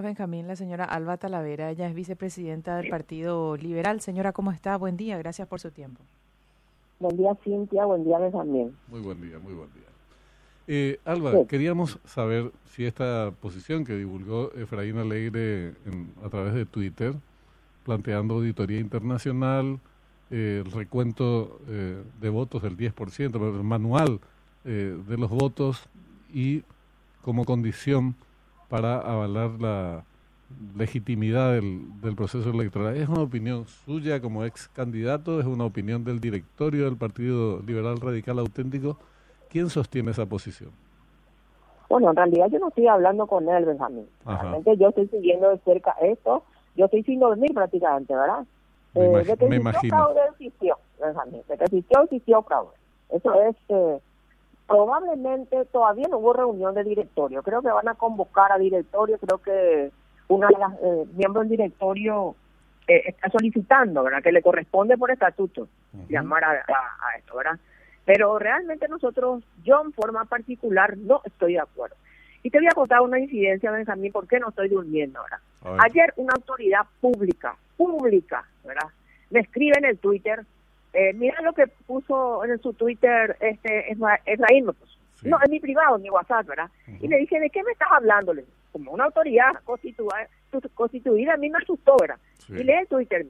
Benjamín, la señora Alba Talavera, ella es vicepresidenta del Partido Liberal. Señora, ¿cómo está? Buen día, gracias por su tiempo. Buen día, Cintia, buen día, Benjamín. Muy buen día, muy buen día. Eh, Alba, queríamos saber si esta posición que divulgó Efraín Alegre a través de Twitter, planteando auditoría internacional, eh, el recuento eh, de votos del 10%, el manual de los votos y como condición para avalar la legitimidad del, del, proceso electoral. ¿Es una opinión suya como ex candidato? ¿Es una opinión del directorio del Partido Liberal Radical Auténtico? ¿Quién sostiene esa posición? Bueno, en realidad yo no estoy hablando con él, Benjamín. Realmente yo estoy siguiendo de cerca esto. Yo estoy sin dormir prácticamente, ¿verdad? Me, eh, de que me imagino. fraude existió, Benjamín. De que existió, existió fraude. Eso es... Eh, probablemente todavía no hubo reunión de directorio. Creo que van a convocar a directorio. Creo que una de las eh, miembros del directorio eh, está solicitando, ¿verdad? Que le corresponde por estatuto llamar a, a, esto, ¿verdad? Pero realmente nosotros, yo en forma particular, no estoy de acuerdo. Y te voy a contar una incidencia, Benjamín, ¿por qué no estoy durmiendo ahora? Ayer una autoridad pública, pública, ¿verdad? Me escribe en el Twitter eh, mira lo que puso en su Twitter este Efraín, pues. no, es mi privado, en mi WhatsApp, ¿verdad? Y le dije, ¿de qué me estás hablando? como una autoridad constituida, constituida a mí me asustó, ¿verdad? Y lee el Twitter,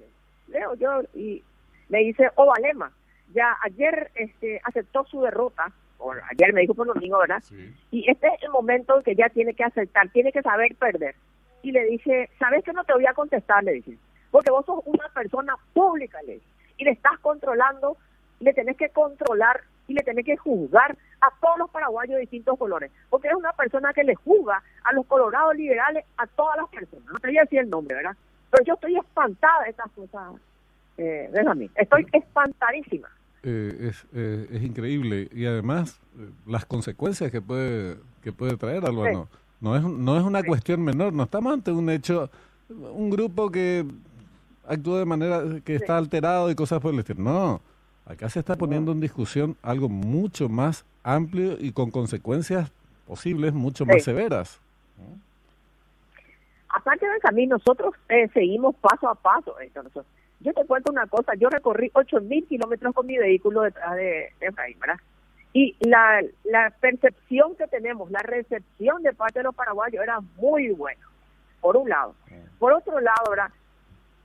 leo yo, y le dice, oh, Valema, ya ayer este aceptó su derrota, o ayer me dijo por domingo, ¿verdad? Y este es el momento que ya tiene que aceptar, tiene que saber perder. Y le dije, ¿sabes que no te voy a contestar? Le dije, porque vos sos una persona pública, le dije y le estás controlando, le tenés que controlar y le tenés que juzgar a todos los paraguayos de distintos colores, porque es una persona que le juzga a los colorados liberales, a todas las personas. No te voy a decir el nombre, ¿verdad? Pero yo estoy espantada de estas cosas, eh, déjame, estoy espantadísima. Eh, es, eh, es increíble y además eh, las consecuencias que puede que puede traer algo no no es no es una cuestión menor no estamos ante un hecho un grupo que actúa de manera que está alterado y cosas por el estilo. No, acá se está poniendo en discusión algo mucho más amplio y con consecuencias posibles mucho más severas. Aparte de camino, nosotros eh, seguimos paso a paso. yo te cuento una cosa, yo recorrí 8.000 kilómetros con mi vehículo detrás de, Efraín, ¿verdad? Y la, la percepción que tenemos, la recepción de parte de los paraguayos era muy buena, por un lado. Por otro lado, ¿verdad?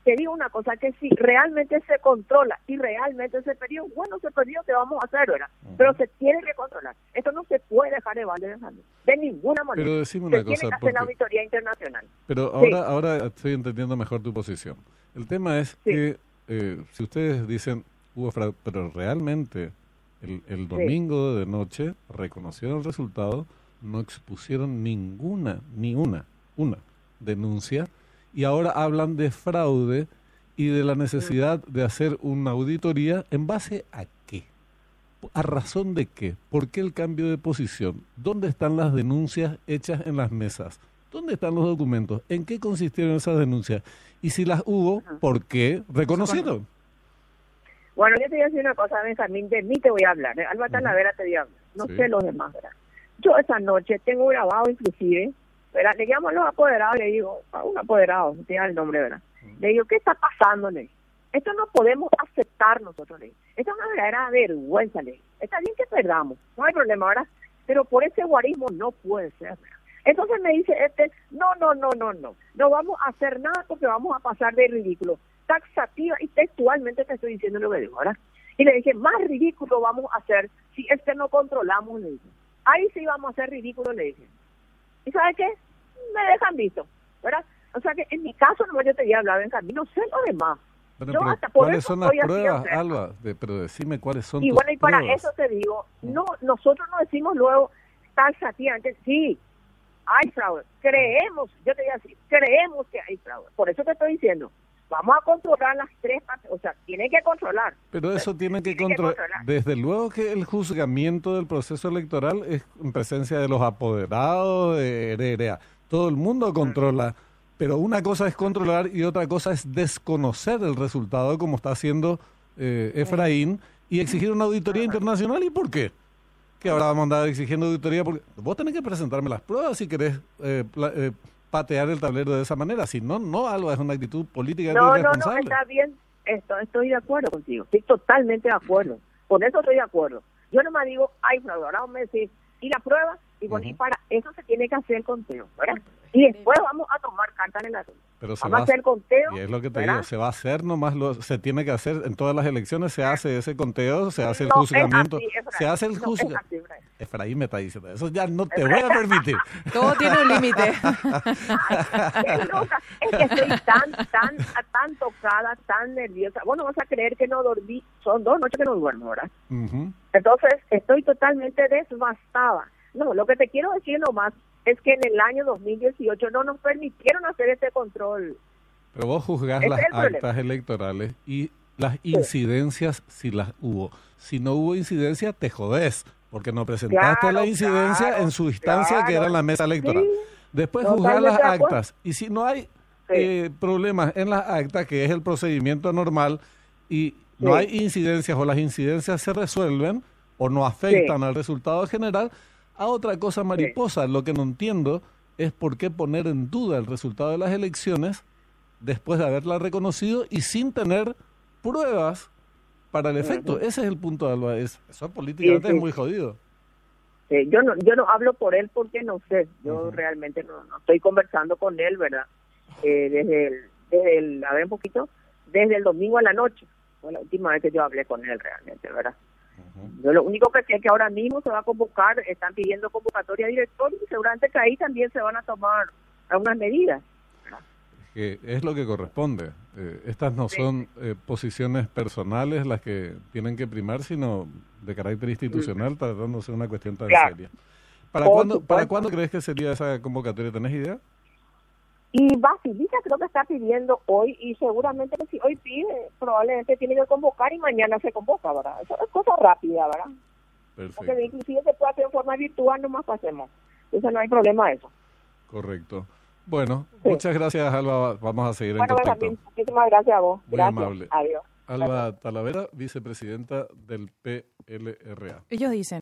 Te digo una cosa, que si realmente se controla y realmente se perdió, bueno, se perdió, ¿qué vamos a hacer, verdad? Pero se tiene que controlar. Esto no se puede dejar de valer de ninguna manera. Pero decime una se cosa. Tiene que hacer la auditoría internacional. Pero ahora, ahora estoy entendiendo mejor tu posición. El tema es que eh, si ustedes dicen hubo fraude, pero realmente el, el domingo de noche reconocieron el resultado, no expusieron ninguna, ni una, una denuncia y ahora hablan de fraude y de la necesidad de hacer una auditoría en base a qué? ¿A razón de qué? ¿Por qué el cambio de posición? ¿Dónde están las denuncias hechas en las mesas? ¿Dónde están los documentos? ¿En qué consistieron esas denuncias? Y si las hubo, ¿por qué reconocieron? Bueno, yo te voy a decir una cosa, Benjamín, de mí te voy a hablar. ¿eh? Alba Talavera te voy a hablar. No sé los demás, ¿verdad? Yo esa noche tengo grabado inclusive le llamo a los apoderados, le digo, a un apoderado, tiene el nombre, ¿verdad? Le digo, ¿qué está pasando? esto no podemos aceptar nosotros, le Esto es una verdadera vergüenza, le Está bien que perdamos, no hay problema, ¿verdad? Pero por ese guarismo no puede ser, Entonces me dice este, no, no, no, no, no, no vamos a hacer nada porque vamos a pasar de ridículo. Taxativa y textualmente te estoy diciendo lo que digo, ¿verdad? Y le dije, más ridículo vamos a hacer si es que no controlamos, le dije. Ahí sí vamos a hacer ridículo, le dije. ¿Y sabe qué? Me dejan visto, ¿verdad? O sea que en mi caso no yo te voy a hablar en camino, sé lo demás. yo hasta por ¿Cuáles son las pruebas, Alba? pero decime cuáles son Y bueno, y para eso te digo, no nosotros no decimos luego taxativamente, sí, hay fraude. Creemos, yo te voy a decir, creemos que hay fraude. Por eso te estoy diciendo, vamos a controlar las tres partes, o sea, tiene que controlar. Pero eso tiene que, controlar. Desde luego que el juzgamiento del proceso electoral es en presencia de los apoderados de Heredia todo el mundo controla, pero una cosa es controlar y otra cosa es desconocer el resultado como está haciendo eh, Efraín y exigir una auditoría internacional. ¿Y por qué? Que ahora vamos a andar exigiendo auditoría porque vos tenés que presentarme las pruebas si querés eh, eh, patear el tablero de esa manera. Si no, no, Alba, es una actitud política no, irresponsable. No, no, está bien. Esto, estoy de acuerdo contigo. Estoy totalmente de acuerdo. Con eso estoy de acuerdo. Yo no me digo, ay, ahora me decís, ¿y la prueba? Y bueno, y para eso se tiene que hacer el conteo, ¿verdad? Y después vamos a tomar carta en el asunto. Pero se vamos va a hacer el conteo. Y es lo que te digo, se va a hacer nomás, lo, se tiene que hacer en todas las elecciones, se hace ese conteo, se hace el juzgamiento, se hace el juzgamiento. Efraín me está diciendo, eso ya no te voy a permitir. Todo tiene un límite. es que estoy tan, tan, tan tocada, tan nerviosa. Bueno, vas a creer que no dormí, son dos noches que no duermo, ¿verdad? Entonces, estoy totalmente desbastada. No, lo que te quiero decir nomás es que en el año 2018 no nos permitieron hacer ese control. Pero vos juzgás las actas electorales y las incidencias si las hubo. Si no hubo incidencia, te jodés, porque no presentaste la incidencia en su instancia que era la mesa electoral. Después juzgar las actas. Y si no hay eh, problemas en las actas, que es el procedimiento normal, y no hay incidencias o las incidencias se resuelven o no afectan al resultado general, a otra cosa mariposa. Lo que no entiendo es por qué poner en duda el resultado de las elecciones después de haberla reconocido y sin tener pruebas para el efecto. Ese es el punto de Alba. eso políticamente es muy jodido. yo no yo no hablo por él porque no sé. Yo realmente no, estoy conversando con él, ¿verdad? Eh, desde, el, desde el, a ver un poquito, desde el domingo a la noche. Fue la última vez que yo hablé con él realmente, ¿verdad? Yo lo único que sé es que ahora mismo se va a convocar, están pidiendo convocatoria directoria y seguramente que ahí también se van a tomar algunas medidas. Que es lo que corresponde. Eh, estas no son eh, posiciones personales las que tienen que primar, sino de carácter institucional, tratándose de una cuestión tan seria. ¿Para cuándo, ¿Para cuándo crees que sería esa convocatoria? ¿Tenés idea? Y Basilita creo que está pidiendo hoy y seguramente si hoy pide, probablemente tiene que convocar y mañana se convoca, ¿verdad? Eso es cosa rápida, ¿verdad? Perfecto. Porque inclusive se puede hacer en forma virtual, nomás pasemos. Eso no hay problema eso. Correcto. Bueno, muchas gracias, Alba. Vamos a seguir en contacto. muchísimas gracias a vos. Muy gracias. amable. Adiós. Alba Talavera, vicepresidenta del PLRA. Ellos dicen.